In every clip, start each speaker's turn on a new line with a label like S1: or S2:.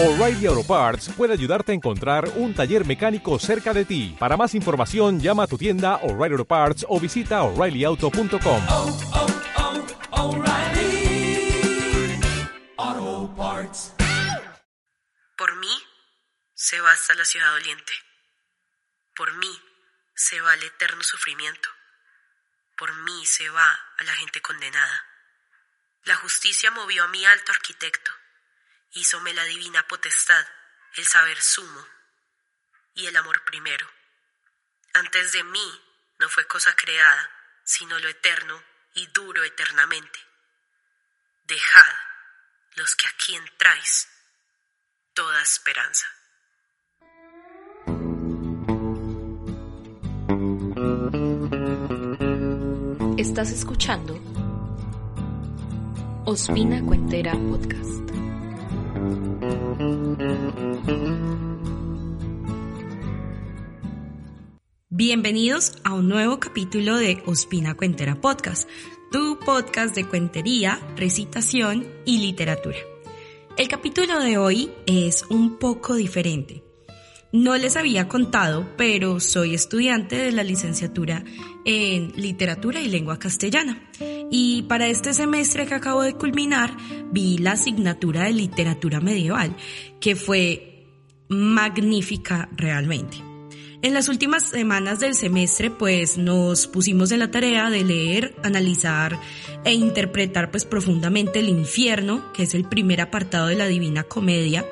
S1: O'Reilly Auto Parts puede ayudarte a encontrar un taller mecánico cerca de ti. Para más información, llama a tu tienda O'Reilly Auto Parts o visita oreillyauto.com.
S2: oh, oh, O'Reilly Auto Parts.
S3: Por mí se va hasta la ciudad doliente. Por mí se va el eterno sufrimiento. Por mí se va a la gente condenada. La justicia movió a mi alto arquitecto. Hízome la divina potestad, el saber sumo y el amor primero. Antes de mí no fue cosa creada, sino lo eterno y duro eternamente. Dejad los que aquí entráis toda esperanza.
S4: Estás escuchando Ospina Cuentera Podcast.
S5: Bienvenidos a un nuevo capítulo de Ospina Cuentera Podcast, tu podcast de cuentería, recitación y literatura. El capítulo de hoy es un poco diferente. No les había contado, pero soy estudiante de la licenciatura en literatura y lengua castellana. Y para este semestre que acabo de culminar, vi la asignatura de literatura medieval, que fue magnífica realmente. En las últimas semanas del semestre, pues nos pusimos en la tarea de leer, analizar e interpretar pues profundamente el infierno, que es el primer apartado de la Divina Comedia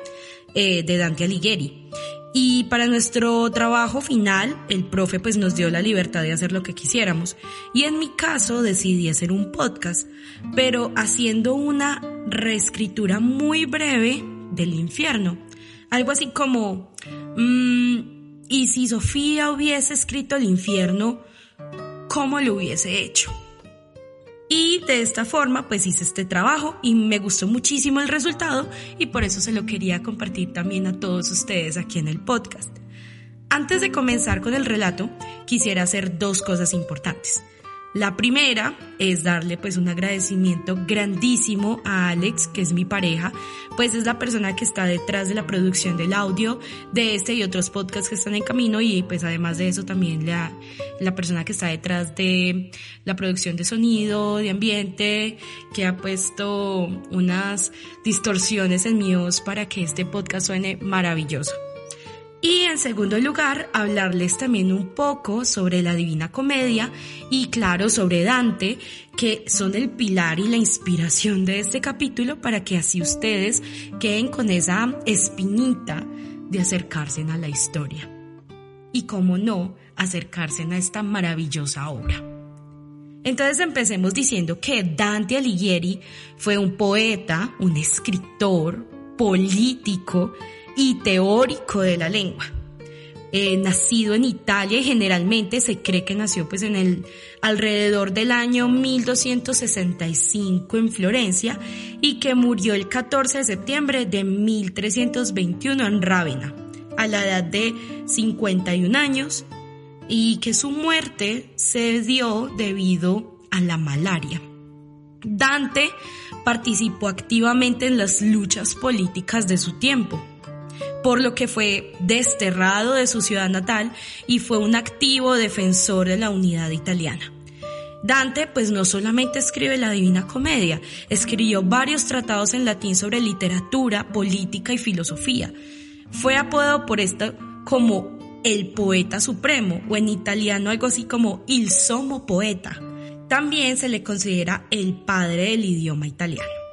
S5: eh, de Dante Alighieri. Y para nuestro trabajo final, el profe pues nos dio la libertad de hacer lo que quisiéramos. Y en mi caso decidí hacer un podcast, pero haciendo una reescritura muy breve del infierno. Algo así como, mmm, y si Sofía hubiese escrito el infierno, ¿cómo lo hubiese hecho? Y de esta forma pues hice este trabajo y me gustó muchísimo el resultado y por eso se lo quería compartir también a todos ustedes aquí en el podcast. Antes de comenzar con el relato, quisiera hacer dos cosas importantes. La primera es darle pues un agradecimiento grandísimo a Alex, que es mi pareja, pues es la persona que está detrás de la producción del audio de este y otros podcasts que están en camino y pues además de eso también la, la persona que está detrás de la producción de sonido, de ambiente, que ha puesto unas distorsiones en mi voz para que este podcast suene maravilloso. Y en segundo lugar, hablarles también un poco sobre la Divina Comedia y claro, sobre Dante, que son el pilar y la inspiración de este capítulo para que así ustedes queden con esa espinita de acercarse a la historia. Y cómo no, acercarse a esta maravillosa obra. Entonces empecemos diciendo que Dante Alighieri fue un poeta, un escritor, político, y teórico de la lengua. Eh, nacido en Italia y generalmente se cree que nació pues en el alrededor del año 1265 en Florencia y que murió el 14 de septiembre de 1321 en Rávena a la edad de 51 años y que su muerte se dio debido a la malaria. Dante participó activamente en las luchas políticas de su tiempo por lo que fue desterrado de su ciudad natal y fue un activo defensor de la unidad italiana. Dante pues no solamente escribe la Divina Comedia, escribió varios tratados en latín sobre literatura, política y filosofía. Fue apodado por esto como el poeta supremo o en italiano algo así como il sommo poeta. También se le considera el padre del idioma italiano.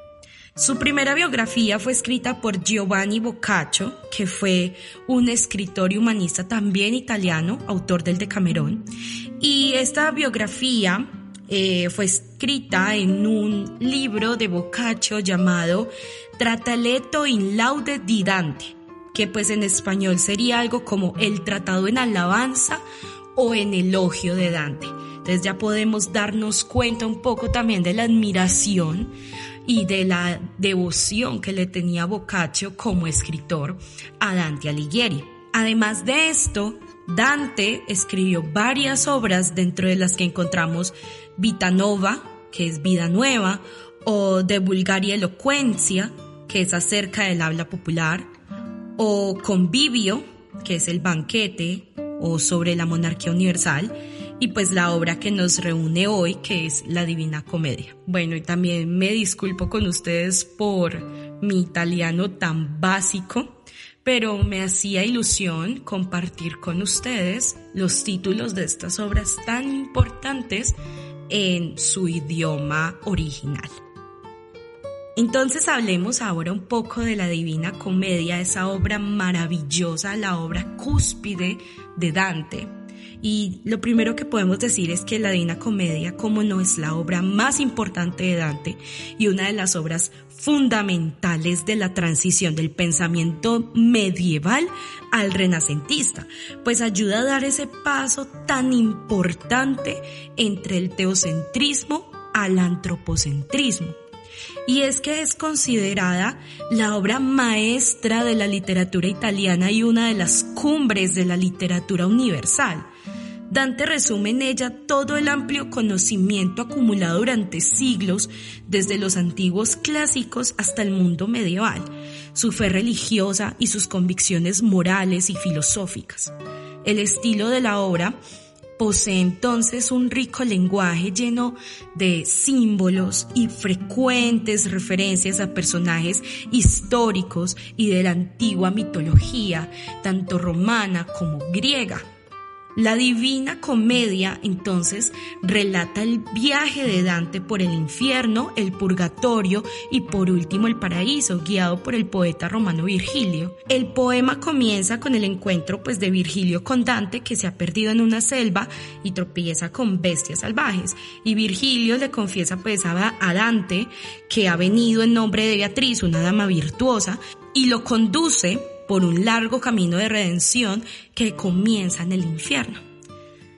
S5: Su primera biografía fue escrita por Giovanni Boccaccio, que fue un escritor y humanista también italiano, autor del Decamerón. Y esta biografía eh, fue escrita en un libro de Boccaccio llamado Trataletto in laude di Dante, que pues en español sería algo como el tratado en alabanza o en elogio de Dante. Entonces ya podemos darnos cuenta un poco también de la admiración y de la devoción que le tenía Boccaccio como escritor a Dante Alighieri. Además de esto, Dante escribió varias obras dentro de las que encontramos Vita Nova, que es vida nueva, o De Vulgaria Elocuencia, que es acerca del habla popular, o Convivio, que es el banquete, o sobre la monarquía universal, y pues la obra que nos reúne hoy, que es la Divina Comedia. Bueno, y también me disculpo con ustedes por mi italiano tan básico, pero me hacía ilusión compartir con ustedes los títulos de estas obras tan importantes en su idioma original. Entonces hablemos ahora un poco de la Divina Comedia, esa obra maravillosa, la obra cúspide de Dante. Y lo primero que podemos decir es que la Divina Comedia, como no es la obra más importante de Dante y una de las obras fundamentales de la transición del pensamiento medieval al renacentista, pues ayuda a dar ese paso tan importante entre el teocentrismo al antropocentrismo y es que es considerada la obra maestra de la literatura italiana y una de las cumbres de la literatura universal. Dante resume en ella todo el amplio conocimiento acumulado durante siglos, desde los antiguos clásicos hasta el mundo medieval, su fe religiosa y sus convicciones morales y filosóficas. El estilo de la obra Posee entonces un rico lenguaje lleno de símbolos y frecuentes referencias a personajes históricos y de la antigua mitología, tanto romana como griega. La Divina Comedia entonces relata el viaje de Dante por el infierno, el purgatorio y por último el paraíso, guiado por el poeta romano Virgilio. El poema comienza con el encuentro pues de Virgilio con Dante que se ha perdido en una selva y tropieza con bestias salvajes y Virgilio le confiesa pues a, Dante que ha venido en nombre de Beatriz, una dama virtuosa, y lo conduce por un largo camino de redención que comienza en el infierno.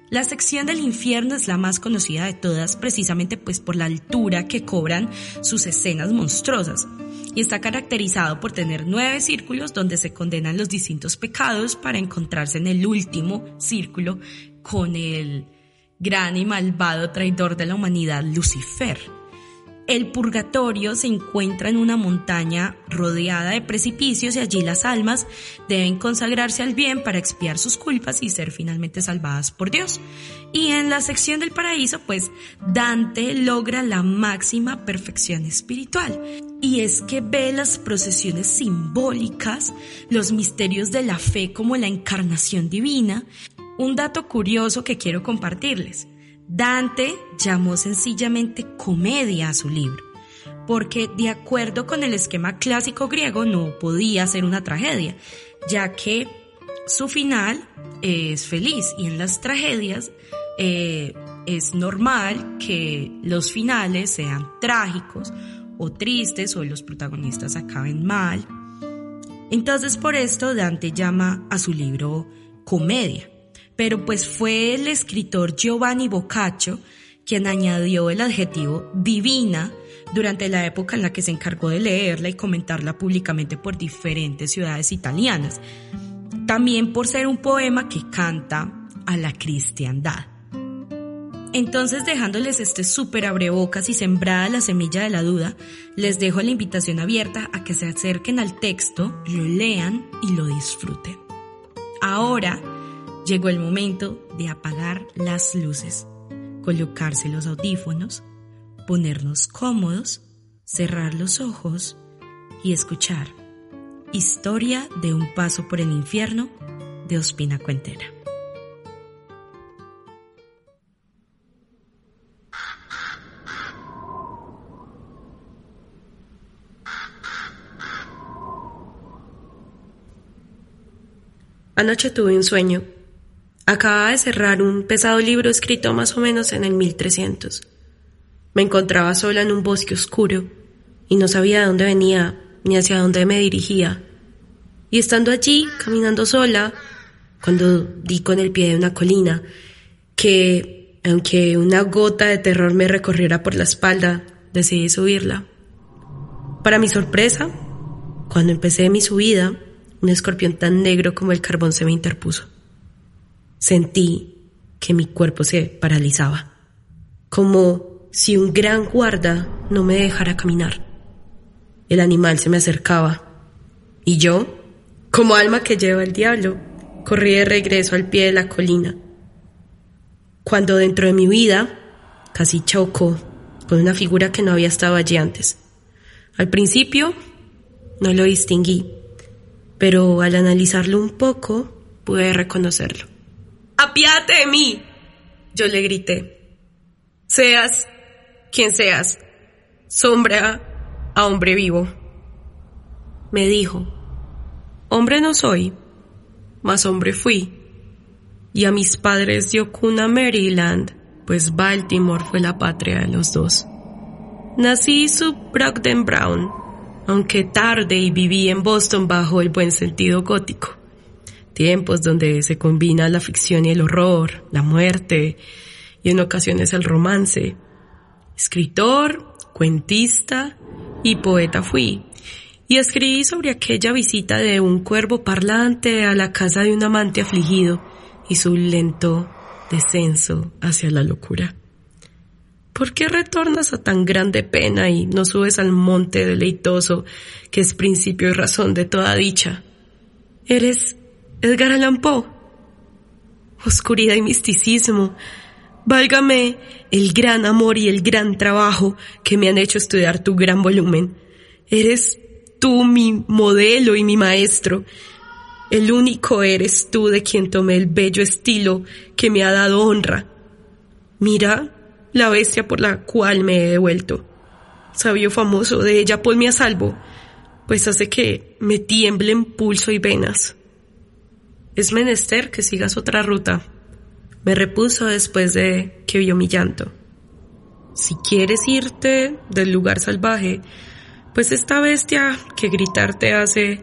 S5: La sección del infierno es la más conocida de todas precisamente pues por la altura que cobran sus escenas monstruosas y está caracterizado por tener nueve círculos donde se condenan los distintos pecados para encontrarse en el último círculo con el gran y malvado traidor de la humanidad Lucifer. El purgatorio se encuentra en una montaña rodeada de precipicios y allí las almas deben consagrarse al bien para expiar sus culpas y ser finalmente salvadas por Dios. Y en la sección del paraíso, pues Dante logra la máxima perfección espiritual. Y es que ve las procesiones simbólicas, los misterios de la fe como la encarnación divina. Un dato curioso que quiero compartirles. Dante llamó sencillamente comedia a su libro, porque de acuerdo con el esquema clásico griego no podía ser una tragedia, ya que su final es feliz y en las tragedias eh, es normal que los finales sean trágicos o tristes o los protagonistas acaben mal. Entonces por esto Dante llama a su libro comedia pero pues fue el escritor Giovanni Boccaccio quien añadió el adjetivo divina durante la época en la que se encargó de leerla y comentarla públicamente por diferentes ciudades italianas. También por ser un poema que canta a la cristiandad. Entonces, dejándoles este súper abrebocas y sembrada la semilla de la duda, les dejo la invitación abierta a que se acerquen al texto, lo lean y lo disfruten. Ahora, Llegó el momento de apagar las luces, colocarse los audífonos, ponernos cómodos, cerrar los ojos y escuchar Historia de un paso por el infierno de Ospina Cuentera.
S3: Anoche tuve un sueño Acababa de cerrar un pesado libro escrito más o menos en el 1300. Me encontraba sola en un bosque oscuro y no sabía de dónde venía ni hacia dónde me dirigía. Y estando allí, caminando sola, cuando di con el pie de una colina, que, aunque una gota de terror me recorriera por la espalda, decidí subirla. Para mi sorpresa, cuando empecé mi subida, un escorpión tan negro como el carbón se me interpuso. Sentí que mi cuerpo se paralizaba, como si un gran guarda no me dejara caminar. El animal se me acercaba y yo, Como alma que lleva el diablo, corrí de regreso al pie de la colina. Cuando dentro de mi vida casi chocó con una figura que no había estado allí antes. Al principio no lo distinguí, pero al analizarlo un poco pude reconocerlo. ¡Apiate de mí! Yo le grité. Seas quien seas, sombra a hombre vivo. Me dijo, hombre no soy, mas hombre fui. Y a mis padres dio cuna Maryland, pues Baltimore fue la patria de los dos. Nací sub Brogden Brown, aunque tarde y viví en Boston bajo el buen sentido gótico. Tiempos donde se combina la ficción y el horror, la muerte y en ocasiones el romance. Escritor, cuentista y poeta fui. Y escribí sobre aquella visita de un cuervo parlante a la casa de un amante afligido y su lento descenso hacia la locura. ¿Por qué retornas a tan grande pena y no subes al monte deleitoso que es principio y razón de toda dicha? Eres Edgar Allan Poe. Oscuridad y misticismo. Válgame el gran amor y el gran trabajo que me han hecho estudiar tu gran volumen. Eres tú mi modelo y mi maestro. El único eres tú de quien tomé el bello estilo que me ha dado honra. Mira la bestia por la cual me he devuelto. Sabio famoso de ella, ponme a salvo, pues hace que me tiemblen pulso y venas. Es menester que sigas otra ruta. Me repuso después de que vio mi llanto. Si quieres irte del lugar salvaje, pues esta bestia que gritarte hace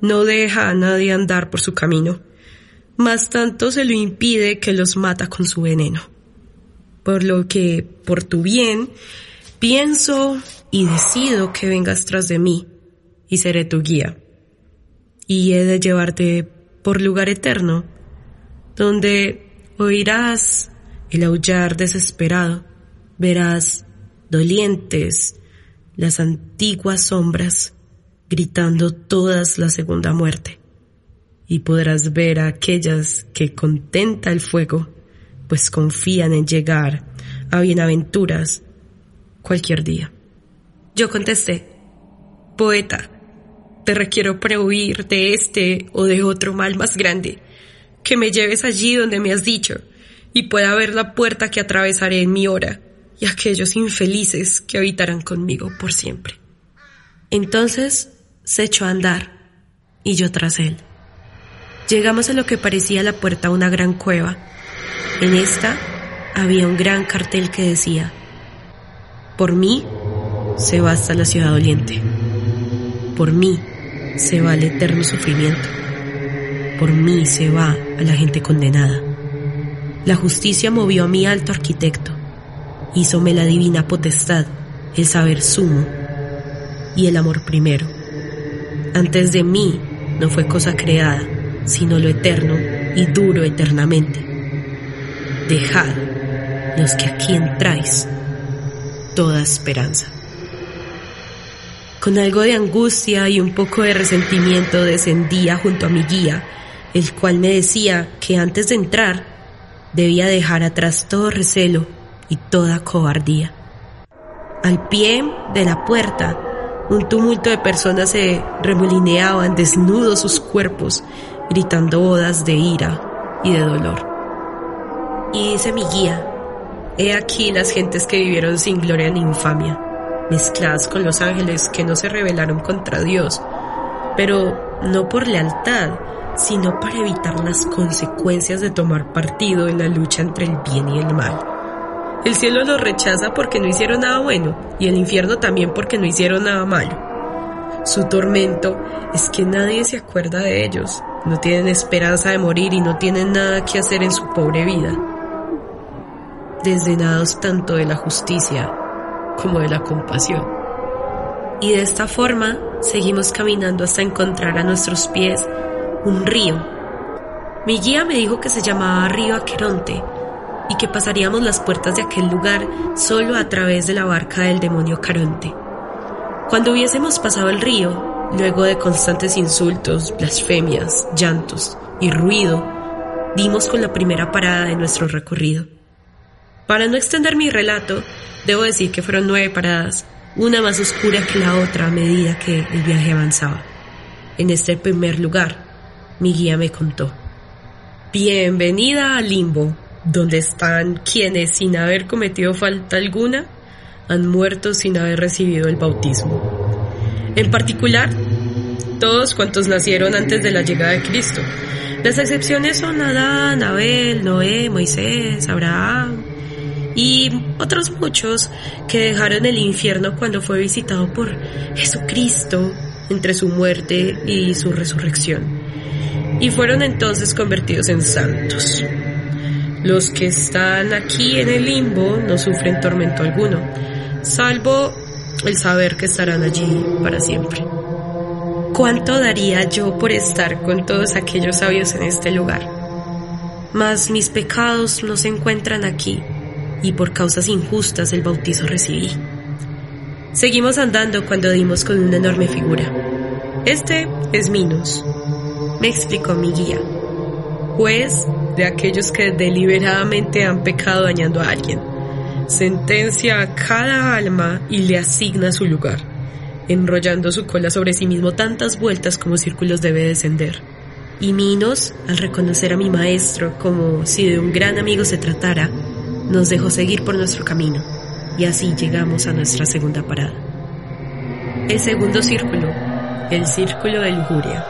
S3: no deja a nadie andar por su camino, más tanto se lo impide que los mata con su veneno por lo que, por tu bien, pienso y decido que vengas tras de mí y seré tu guía. Y he de llevarte por lugar eterno, donde oirás el aullar desesperado, verás dolientes las antiguas sombras gritando todas la segunda muerte, y podrás ver a aquellas que contenta el fuego pues confían en llegar a bienaventuras cualquier día. Yo contesté, poeta, te requiero prehuir de este o de otro mal más grande, que me lleves allí donde me has dicho, y pueda ver la puerta que atravesaré en mi hora, y aquellos infelices que habitarán conmigo por siempre. Entonces se echó a andar, y yo tras él. Llegamos a lo que parecía la puerta a una gran cueva, en esta había un gran cartel que decía, por mí se va hasta la ciudad doliente, por mí se va el eterno sufrimiento, por mí se va a la gente condenada. La justicia movió a mi alto arquitecto, hízome la divina potestad, el saber sumo y el amor primero. Antes de mí no fue cosa creada, sino lo eterno y duro eternamente dejad los que aquí entráis toda esperanza. Con algo de angustia y un poco de resentimiento descendía junto a mi guía, el cual me decía que antes de entrar debía dejar atrás todo recelo y toda cobardía. Al pie de la puerta, un tumulto de personas se remolineaban desnudos sus cuerpos, gritando odas de ira y de dolor. Y dice mi guía, he aquí las gentes que vivieron sin gloria ni infamia, mezcladas con los ángeles que no se rebelaron contra Dios, pero no por lealtad, sino para evitar las consecuencias de tomar partido en la lucha entre el bien y el mal. El cielo los rechaza porque no hicieron nada bueno y el infierno también porque no hicieron nada malo. Su tormento es que nadie se acuerda de ellos, no tienen esperanza de morir y no tienen nada que hacer en su pobre vida desdenados tanto de la justicia como de la compasión. Y de esta forma seguimos caminando hasta encontrar a nuestros pies un río. Mi guía me dijo que se llamaba Río Aqueronte y que pasaríamos las puertas de aquel lugar solo a través de la barca del demonio Caronte. Cuando hubiésemos pasado el río,
S5: Luego de constantes insultos, blasfemias, llantos y ruido, dimos con la primera parada de nuestro recorrido. Para no extender mi relato, debo decir que fueron nueve paradas, una más oscura que la otra a medida que el viaje avanzaba. En este primer lugar, mi guía me contó. Bienvenida a Limbo, donde están quienes sin haber cometido falta alguna han muerto sin haber recibido el bautismo. En particular, todos cuantos nacieron antes de la llegada de Cristo. Las excepciones son Adán, Abel, Noé, Moisés, Abraham, y otros muchos que dejaron el infierno cuando fue visitado por Jesucristo entre su muerte y su resurrección, y fueron entonces convertidos en santos. Los que están aquí en el limbo no sufren tormento alguno, salvo el saber que estarán allí para siempre. ¿Cuánto daría yo por estar con todos aquellos sabios en este lugar? Mas mis pecados no se encuentran aquí y por causas injustas el bautizo recibí. Seguimos andando cuando dimos con una enorme figura. Este es Minos, me explicó mi guía, juez de aquellos que deliberadamente han pecado dañando a alguien. Sentencia a cada alma y le asigna su lugar, enrollando su cola sobre sí mismo tantas vueltas como círculos debe descender. Y Minos, al reconocer a mi maestro como si de un gran amigo se tratara, nos dejó seguir por nuestro camino y así llegamos a nuestra segunda parada. El segundo círculo, el círculo de lujuria,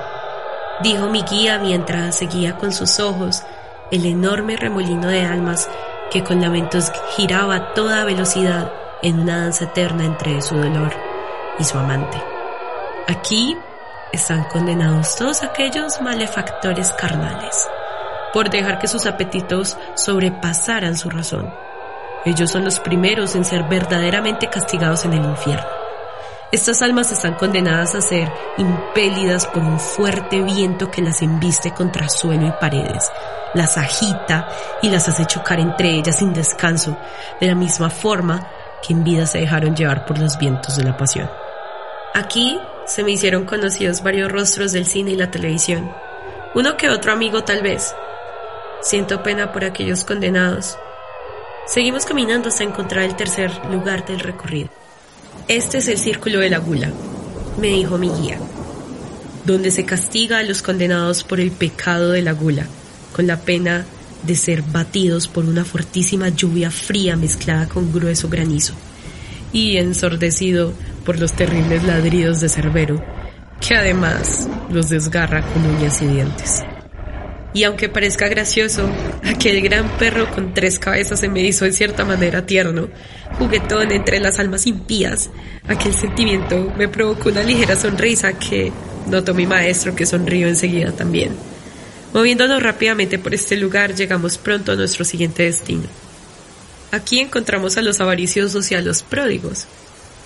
S5: dijo mi guía mientras seguía con sus ojos el enorme remolino de almas que con lamentos giraba a toda velocidad en una danza eterna entre su dolor y su amante. Aquí están condenados todos aquellos malefactores carnales por dejar que sus apetitos sobrepasaran su razón. Ellos son los primeros en ser verdaderamente castigados en el infierno. Estas almas están condenadas a ser impelidas por un fuerte viento que las embiste contra suelo y paredes, las agita y las hace chocar entre ellas sin descanso, de la misma forma que en vida se dejaron llevar por los vientos de la pasión. Aquí se me hicieron conocidos varios rostros del cine y la televisión, uno que otro amigo tal vez, Siento pena por aquellos condenados. Seguimos caminando hasta encontrar el tercer lugar del recorrido. Este es el círculo de la gula, me dijo mi guía, donde se castiga a los condenados por el pecado de la gula, con la pena de ser batidos por una fortísima lluvia fría mezclada con grueso granizo, y ensordecido por los terribles ladridos de Cerbero, que además los desgarra con uñas y dientes. Y aunque parezca gracioso, aquel gran perro con tres cabezas se me hizo en cierta manera tierno, juguetón entre las almas impías. Aquel sentimiento me provocó una ligera sonrisa que notó mi maestro que sonrió enseguida también. Moviéndonos rápidamente por este lugar, llegamos pronto a nuestro siguiente destino. Aquí encontramos a los avariciosos y a los pródigos.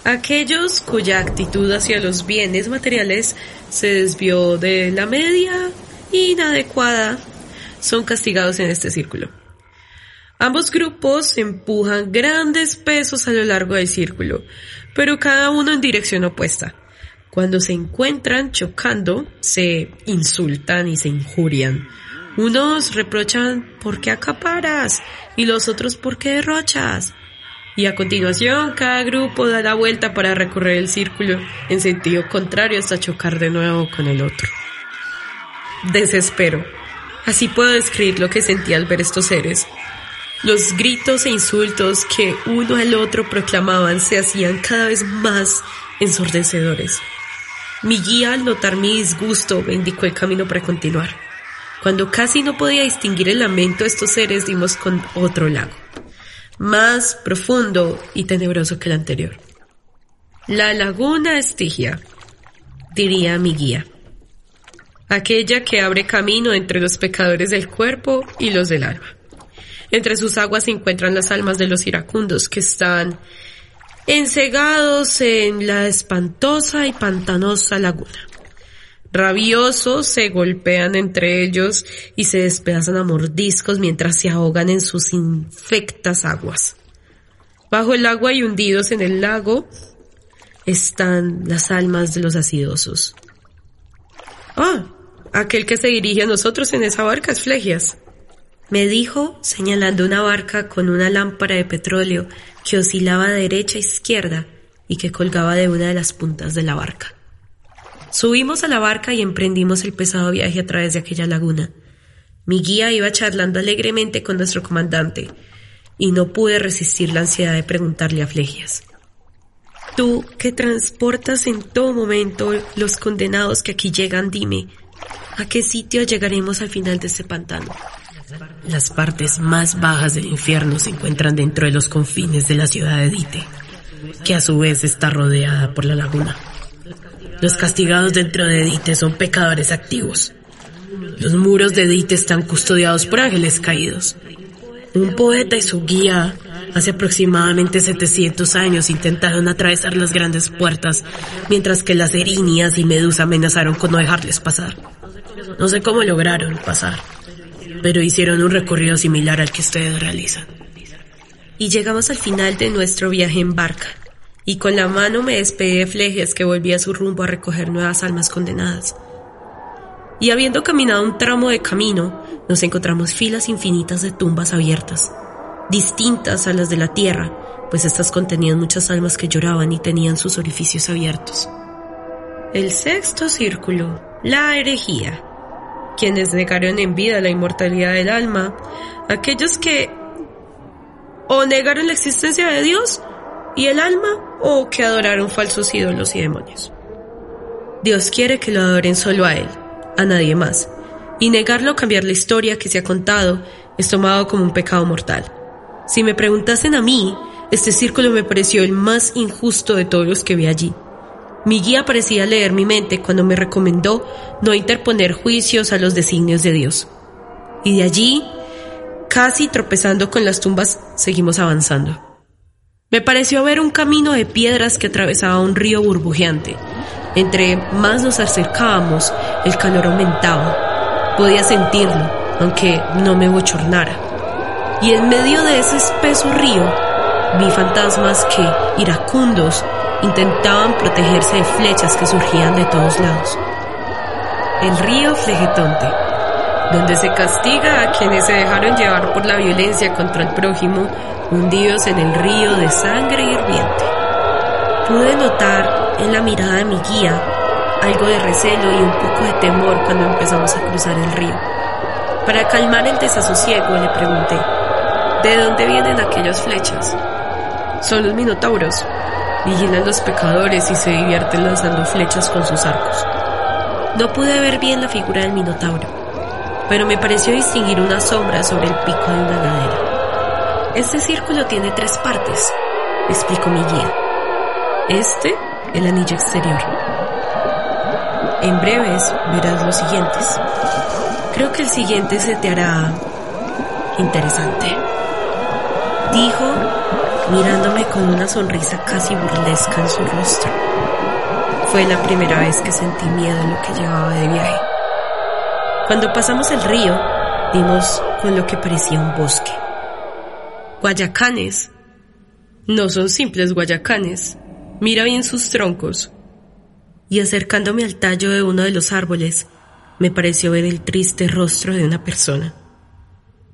S5: Aquellos cuya actitud hacia los bienes materiales se desvió de la media inadecuada son castigados en este círculo. Ambos grupos empujan grandes pesos a lo largo del círculo, pero cada uno en dirección opuesta. Cuando se encuentran chocando, se insultan y se injurian. Unos reprochan ¿por qué acaparas? y los otros ¿por qué derrochas? Y a continuación cada grupo da la vuelta para recorrer el círculo en sentido contrario hasta chocar de nuevo con el otro desespero. Así puedo describir lo que sentí al ver estos seres. Los gritos e insultos que uno al otro proclamaban se hacían cada vez más ensordecedores. Mi guía, al notar mi disgusto, me indicó el camino para continuar. Cuando casi no podía distinguir el lamento de estos seres, dimos con otro lago, más profundo y tenebroso que el anterior. La laguna Estigia, diría mi guía aquella que abre camino entre los pecadores del cuerpo y los del alma. Entre sus aguas se encuentran las almas de los iracundos que están encegados en la espantosa y pantanosa laguna. Rabiosos se golpean entre ellos y se despedazan a mordiscos mientras se ahogan en sus infectas aguas. Bajo el agua y hundidos en el lago están las almas de los acidosos Ah, aquel que se dirige a nosotros en esa barca es Flegias. Me dijo, señalando una barca con una lámpara de petróleo que oscilaba de derecha a izquierda y que colgaba de una de las puntas de la barca. Subimos a la barca y emprendimos el pesado viaje a través de aquella laguna. Mi guía iba charlando alegremente con nuestro comandante, y no pude resistir la ansiedad de preguntarle a Flegias. Tú que transportas en todo momento los condenados que aquí llegan, dime, ¿a qué sitio llegaremos al final de este pantano? Las partes más bajas del infierno se encuentran dentro de los confines de la ciudad de Dite, que a su vez está rodeada por la laguna. Los castigados dentro de Dite son pecadores activos. Los muros de Dite están custodiados por ángeles caídos. Un poeta y su guía hace aproximadamente 700 años intentaron atravesar las grandes puertas, mientras que las erinias y Medusa amenazaron con no dejarles pasar. No sé cómo lograron pasar, pero hicieron un recorrido similar al que ustedes realizan. Y llegamos al final de nuestro viaje en barca, y con la mano me despedí de Flejes que volvía a su rumbo a recoger nuevas almas condenadas. Y habiendo caminado un tramo de camino, nos encontramos filas infinitas de tumbas abiertas, distintas a las de la tierra, pues estas contenían muchas almas que lloraban y tenían sus orificios abiertos. El sexto círculo, la herejía, quienes negaron en vida la inmortalidad del alma, aquellos que o negaron la existencia de Dios y el alma o que adoraron falsos ídolos y demonios. Dios quiere que lo adoren solo a Él, a nadie más, y negarlo o cambiar la historia que se ha contado es tomado como un pecado mortal. Si me preguntasen a mí, este círculo me pareció el más injusto de todos los que vi allí. Mi guía parecía leer mi mente cuando me recomendó no interponer juicios a los designios de Dios. Y de allí, casi tropezando con las tumbas, seguimos avanzando. Me pareció ver un camino de piedras que atravesaba un río burbujeante. Entre más nos acercábamos, el calor aumentaba. Podía sentirlo, aunque no me bochornara y en medio de ese espeso río vi fantasmas que, iracundos, intentaban protegerse de flechas que surgían de todos lados. El río Flegetonte, donde se castiga a quienes se dejaron llevar por la violencia contra el prójimo, hundidos en el río de sangre hirviente. Pude notar en la mirada de mi guía algo de recelo y un poco de temor cuando empezamos a cruzar el río. Para calmar el desasosiego le pregunté, ¿De dónde vienen aquellas flechas? Son los minotauros. Vigilan los pecadores y se divierten lanzando flechas con sus arcos. No pude ver bien la figura del minotauro, pero me pareció distinguir una sombra sobre el pico de una ladera. Este círculo tiene tres partes, explicó mi guía. Este, el anillo exterior. En breves verás los siguientes. Creo que el siguiente se te hará interesante dijo mirándome con una sonrisa casi burlesca en su rostro. Fue la primera vez que sentí miedo en lo que llevaba de viaje. Cuando pasamos el río, dimos con lo que parecía un bosque. Guayacanes. No son simples guayacanes. Mira bien sus troncos. Y acercándome al tallo de uno de los árboles, me pareció ver el triste rostro de una persona.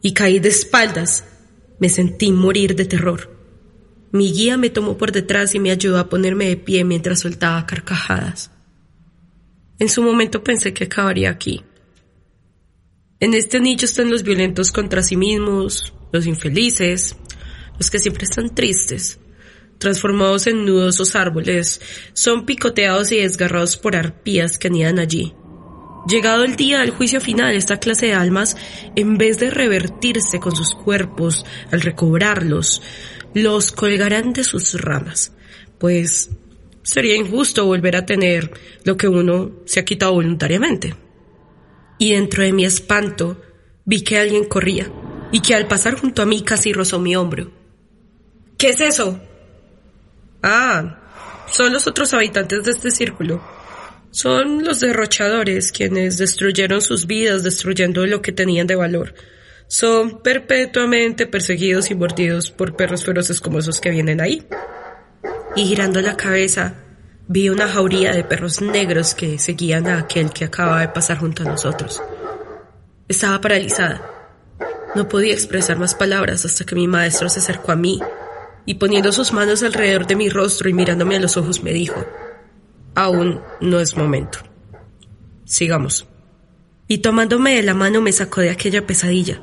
S5: Y caí de espaldas, me sentí morir de terror. Mi guía me tomó por detrás y me ayudó a ponerme de pie mientras soltaba carcajadas. En su momento pensé que acabaría aquí. En este anillo están los violentos contra sí mismos, los infelices, los que siempre están tristes, transformados en nudosos árboles, son picoteados y desgarrados por arpías que anidan allí. Llegado el día del juicio final, esta clase de almas, en vez de revertirse con sus cuerpos al recobrarlos, los colgarán de sus ramas, pues sería injusto volver a tener lo que uno se ha quitado voluntariamente. Y dentro de mi espanto vi que alguien corría y que al pasar junto a mí casi rozó mi hombro. ¿Qué es eso? Ah, son los otros habitantes de este círculo. Son los derrochadores quienes destruyeron sus vidas destruyendo lo que tenían de valor. Son perpetuamente perseguidos y mordidos por perros feroces como esos que vienen ahí. Y girando la cabeza, vi una jauría de perros negros que seguían a aquel que acababa de pasar junto a nosotros. Estaba paralizada. No podía expresar más palabras hasta que mi maestro se acercó a mí y poniendo sus manos alrededor de mi rostro y mirándome a los ojos me dijo, aún no es momento. Sigamos. Y tomándome de la mano me sacó de aquella pesadilla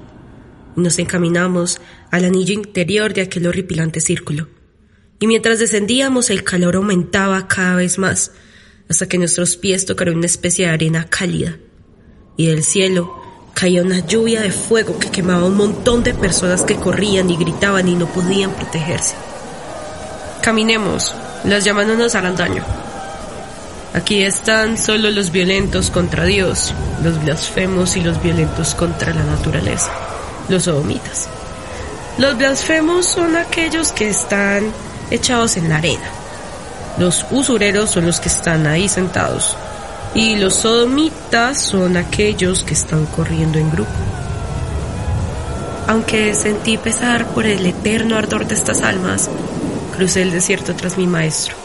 S5: nos encaminamos al anillo interior de aquel horripilante círculo y mientras descendíamos el calor aumentaba cada vez más, hasta que nuestros pies tocaron una especie de arena cálida, y del cielo caía una lluvia de fuego que quemaba un montón de personas que corrían y gritaban y no podían protegerse. Caminemos, las llamas no nos harán daño. Aquí están solo los violentos contra Dios, los blasfemos y los violentos contra la naturaleza, los sodomitas. Los blasfemos son aquellos que están echados en la arena. Los usureros son los que están ahí sentados. Y los sodomitas son aquellos que están corriendo en grupo. Aunque sentí pesar por el eterno ardor de estas almas, crucé el desierto tras mi maestro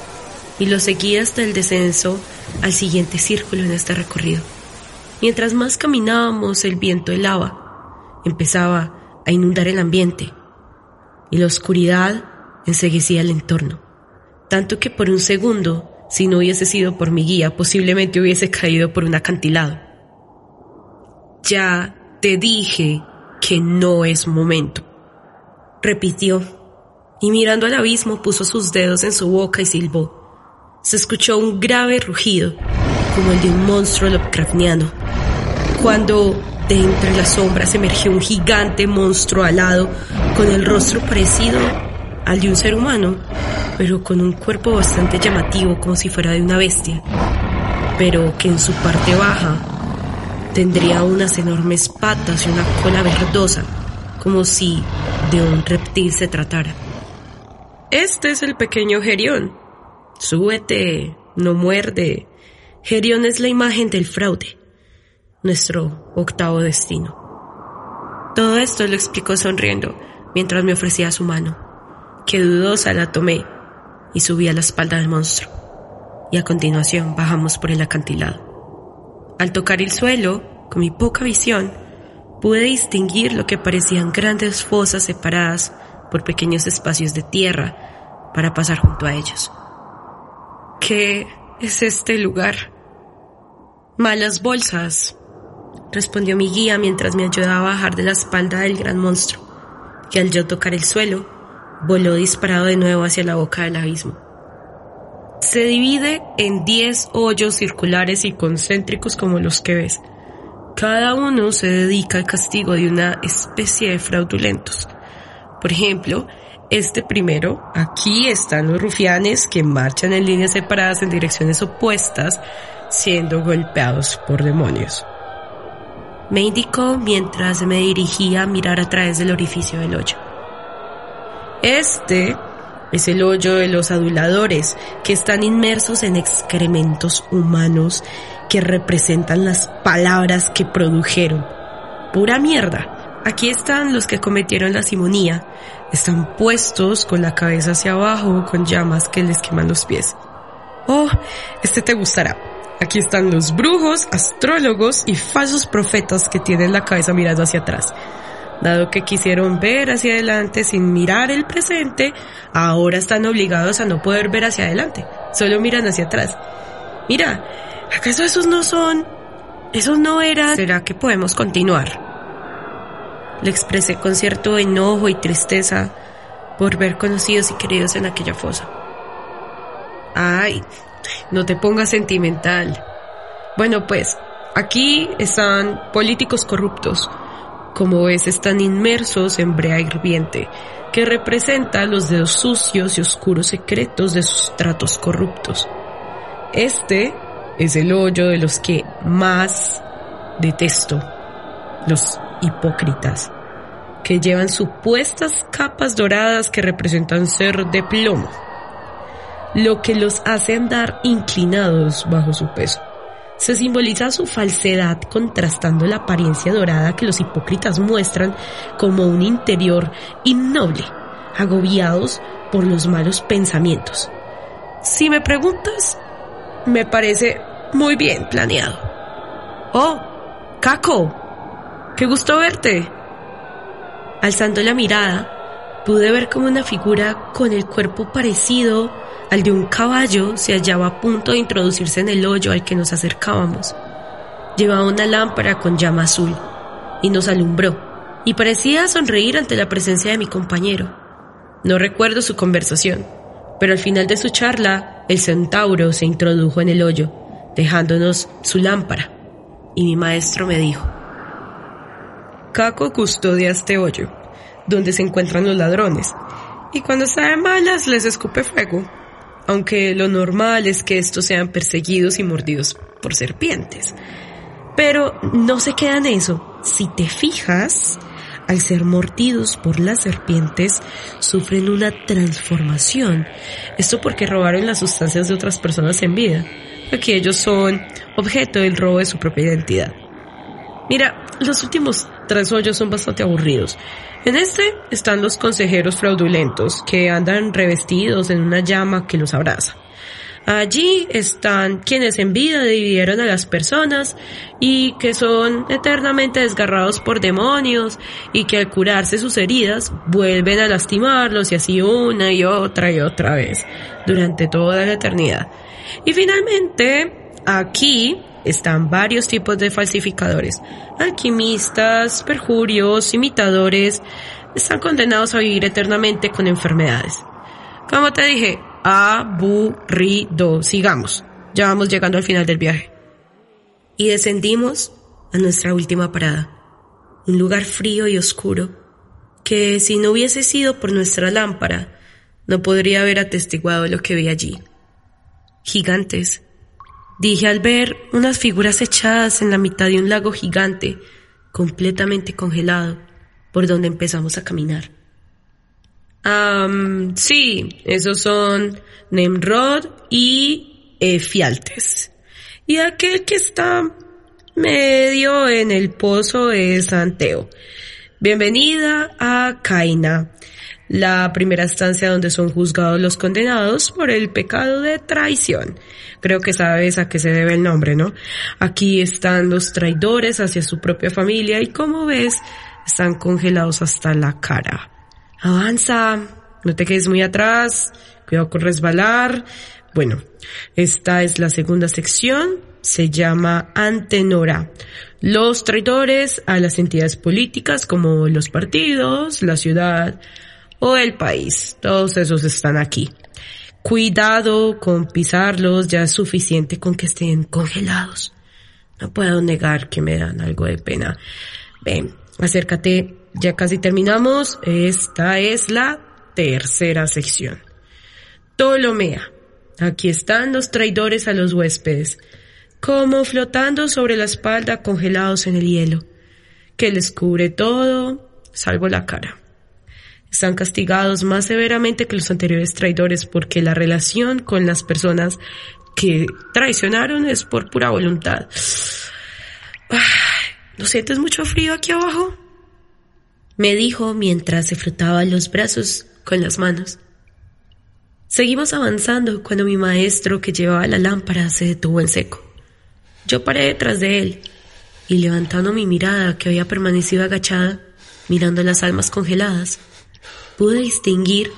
S5: y lo seguí hasta el descenso al siguiente círculo en este recorrido. Mientras más caminábamos, el viento helaba, empezaba a inundar el ambiente y la oscuridad enseguecía el entorno, tanto que por un segundo, si no hubiese sido por mi guía, posiblemente hubiese caído por un acantilado. Ya te dije que no es momento, repitió, y mirando al abismo puso sus dedos en su boca y silbó. Se escuchó un grave rugido, como el de un monstruo Lovecraftiano, cuando de entre las sombras emergió un gigante monstruo alado con el rostro parecido al de un ser humano, pero con un cuerpo bastante llamativo como si fuera de una bestia, pero que en su parte baja tendría unas enormes patas y una cola verdosa, como si de un reptil se tratara. Este es el pequeño Gerión. Súbete, no muerde. Gerión es la imagen del fraude, nuestro octavo destino. Todo esto lo explicó sonriendo mientras me ofrecía su mano que dudosa la tomé y subí a la espalda del monstruo. Y a continuación bajamos por el acantilado. Al tocar el suelo, con mi poca visión, pude distinguir lo que parecían grandes fosas separadas por pequeños espacios de tierra para pasar junto a ellos. ¿Qué es este lugar? Malas bolsas, respondió mi guía mientras me ayudaba a bajar de la espalda del gran monstruo, que al yo tocar el suelo voló disparado de nuevo hacia la boca del abismo. Se divide en 10 hoyos circulares y concéntricos como los que ves. Cada uno se dedica al castigo de una especie de fraudulentos. Por ejemplo, este primero, aquí están los rufianes que marchan en líneas separadas en direcciones opuestas, siendo golpeados por demonios. Me indicó mientras me dirigía a mirar a través del orificio del hoyo. Este es el hoyo de los aduladores que están inmersos en excrementos humanos que representan las palabras que produjeron. Pura mierda. Aquí están los que cometieron la simonía. Están puestos con la cabeza hacia abajo con llamas que les queman los pies. Oh, este te gustará. Aquí están los brujos, astrólogos y falsos profetas que tienen la cabeza mirando hacia atrás. Dado que quisieron ver hacia adelante sin mirar el presente, ahora están obligados a no poder ver hacia adelante, solo miran hacia atrás. Mira, ¿acaso esos no son... esos no eran... ¿Será que podemos continuar? Le expresé con cierto enojo y tristeza por ver conocidos y queridos en aquella fosa. Ay, no te pongas sentimental. Bueno, pues, aquí están políticos corruptos, como ves, están inmersos en brea hirviente, que representa los dedos sucios y oscuros secretos de sus tratos corruptos. Este es el hoyo de los que más detesto, los hipócritas, que llevan supuestas capas doradas que representan ser de plomo, lo que los hace andar inclinados bajo su peso se simboliza su falsedad contrastando la apariencia dorada que los hipócritas muestran como un interior innoble, agobiados por los malos pensamientos. Si me preguntas, me parece muy bien planeado. Oh, Caco, qué gusto verte. Alzando la mirada, pude ver como una figura con el cuerpo parecido al de un caballo se hallaba a punto de introducirse en el hoyo al que nos acercábamos. Llevaba una lámpara con llama azul y nos alumbró, y parecía sonreír ante la presencia de mi compañero. No recuerdo su conversación, pero al final de su charla, el centauro se introdujo en el hoyo, dejándonos su lámpara, y mi maestro me dijo, Caco custodia este hoyo, donde se encuentran los ladrones, y cuando está malas les escupe fuego, aunque lo normal es que estos sean perseguidos y mordidos por serpientes. Pero no se queda en eso. Si te fijas, al ser mordidos por las serpientes, sufren una transformación. Esto porque robaron las sustancias de otras personas en vida, porque ellos son objeto del robo de su propia identidad. Mira, los últimos tres hoyos son bastante aburridos. En este están los consejeros fraudulentos que andan revestidos en una llama que los abraza. Allí están quienes en vida dividieron a las personas y que son eternamente desgarrados por demonios y que al curarse sus heridas vuelven a lastimarlos y así una y otra y otra vez durante toda la eternidad. Y finalmente, aquí están varios tipos de falsificadores. Alquimistas, perjurios, imitadores, están condenados a vivir eternamente con enfermedades. Como te dije, aburrido. Sigamos. Ya vamos llegando al final del viaje. Y descendimos a nuestra última parada. Un lugar frío y oscuro que si no hubiese sido por nuestra lámpara, no podría haber atestiguado lo que vi allí. Gigantes. Dije al ver unas figuras echadas en la mitad de un lago gigante, completamente congelado, por donde empezamos a caminar. Um, sí, esos son Nemrod y Efialtes. Y aquel que está medio en el pozo es Anteo. Bienvenida a Caina, la primera estancia donde son juzgados los condenados por el pecado de traición. Creo que sabes a qué se debe el nombre, ¿no? Aquí están los traidores hacia su propia familia y como ves, están congelados hasta la cara. Avanza, no te quedes muy atrás, cuidado con resbalar. Bueno, esta es la segunda sección, se llama Antenora. Los traidores a las entidades políticas como los partidos, la ciudad o el país. Todos esos están aquí. Cuidado con pisarlos, ya es suficiente con que estén congelados. No puedo negar que me dan algo de pena. Ven, acércate ya casi terminamos. Esta es la tercera sección. Ptolomea. Aquí están los traidores a los huéspedes, como flotando sobre la espalda congelados en el hielo, que les cubre todo, salvo la cara. Están castigados más severamente que los anteriores traidores porque la relación con las personas que traicionaron es por pura voluntad. ¿No sientes mucho frío aquí abajo? me dijo mientras se frotaba los brazos con las manos. Seguimos avanzando cuando mi maestro que llevaba la lámpara se detuvo en seco. Yo paré detrás de él y levantando mi mirada que había permanecido agachada, mirando las almas congeladas, pude distinguir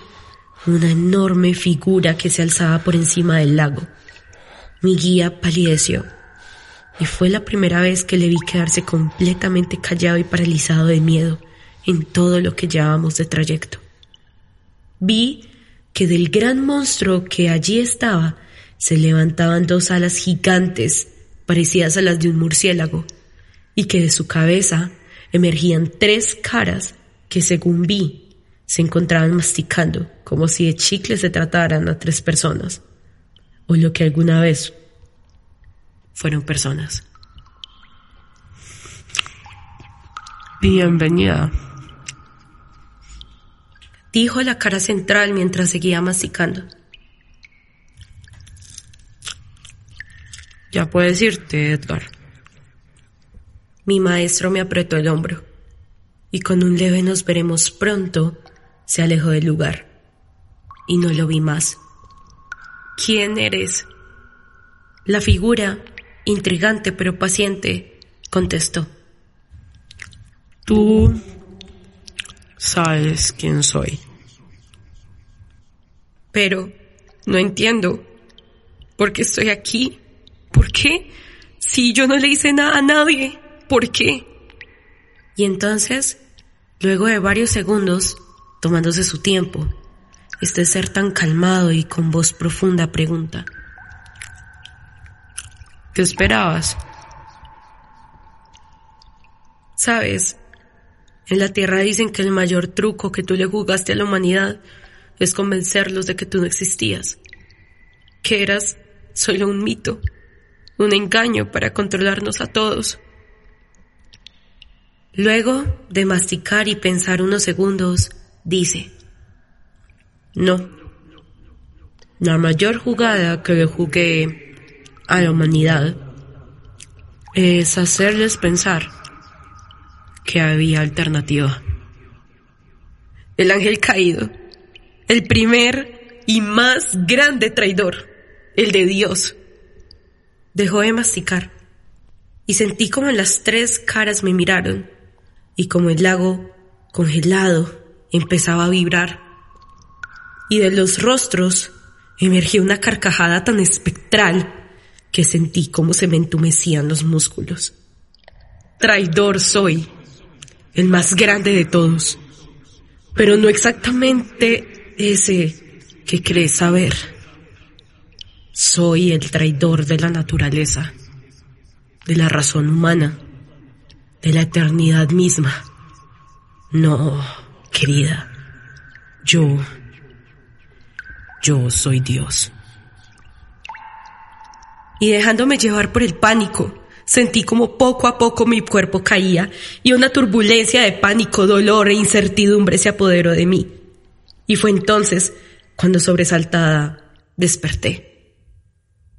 S5: una enorme figura que se alzaba por encima del lago. Mi guía palideció y fue la primera vez que le vi quedarse completamente callado y paralizado de miedo en todo lo que llevábamos de trayecto. Vi que del gran monstruo que allí estaba se levantaban dos alas gigantes parecidas a las de un murciélago y que de su cabeza emergían tres caras que según vi se encontraban masticando como si de chicle se trataran a tres personas o lo que alguna vez fueron personas. Bienvenida dijo la cara central mientras seguía masticando. Ya puedes irte, Edgar. Mi maestro me apretó el hombro y con un leve nos veremos pronto se alejó del lugar y no lo vi más. ¿Quién eres? La figura, intrigante pero paciente, contestó.
S6: Tú sabes quién soy.
S5: Pero no entiendo. ¿Por qué estoy aquí? ¿Por qué? Si yo no le hice nada a nadie. ¿Por qué? Y entonces, luego de varios segundos, tomándose su tiempo, este ser tan calmado y con voz profunda pregunta.
S6: ¿Qué esperabas?
S5: Sabes, en la Tierra dicen que el mayor truco que tú le jugaste a la humanidad es convencerlos de que tú no existías, que eras solo un mito, un engaño para controlarnos a todos. Luego de masticar y pensar unos segundos, dice, no, la mayor jugada que le jugué a la humanidad es hacerles pensar que había alternativa. El ángel caído, el primer y más grande traidor, el de Dios, dejó de masticar y sentí como las tres caras me miraron y como el lago congelado empezaba a vibrar y de los rostros emergió una carcajada tan espectral que sentí como se me entumecían los músculos. Traidor soy, el más grande de todos, pero no exactamente ese que crees saber. Soy el traidor de la naturaleza, de la razón humana, de la eternidad misma. No, querida, yo, yo soy Dios. Y dejándome llevar por el pánico, Sentí como poco a poco mi cuerpo caía y una turbulencia de pánico, dolor e incertidumbre se apoderó de mí. Y fue entonces cuando sobresaltada desperté.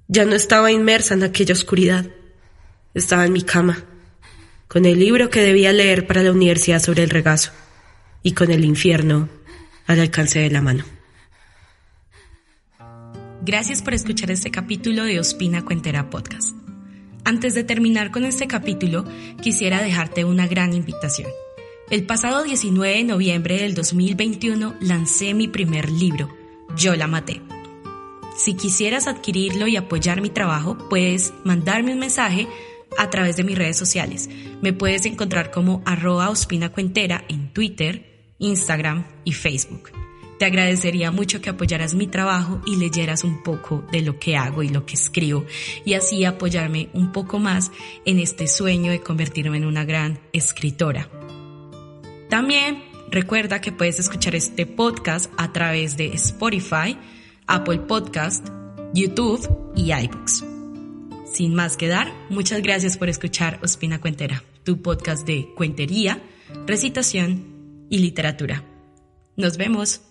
S5: Ya no estaba inmersa en aquella oscuridad. Estaba en mi cama, con el libro que debía leer para la universidad sobre el regazo y con el infierno al alcance de la mano.
S7: Gracias por escuchar este capítulo de Ospina Cuentera Podcast. Antes de terminar con este capítulo, quisiera dejarte una gran invitación. El pasado 19 de noviembre del 2021 lancé mi primer libro, Yo la maté. Si quisieras adquirirlo y apoyar mi trabajo, puedes mandarme un mensaje a través de mis redes sociales. Me puedes encontrar como arroba ospinacuentera en Twitter, Instagram y Facebook. Te agradecería mucho que apoyaras mi trabajo y leyeras un poco de lo que hago y lo que escribo y así apoyarme un poco más en este sueño de convertirme en una gran escritora. También recuerda que puedes escuchar este podcast a través de Spotify, Apple Podcast, YouTube y iBooks. Sin más que dar, muchas gracias por escuchar Ospina Cuentera, tu podcast de cuentería, recitación y literatura. Nos vemos.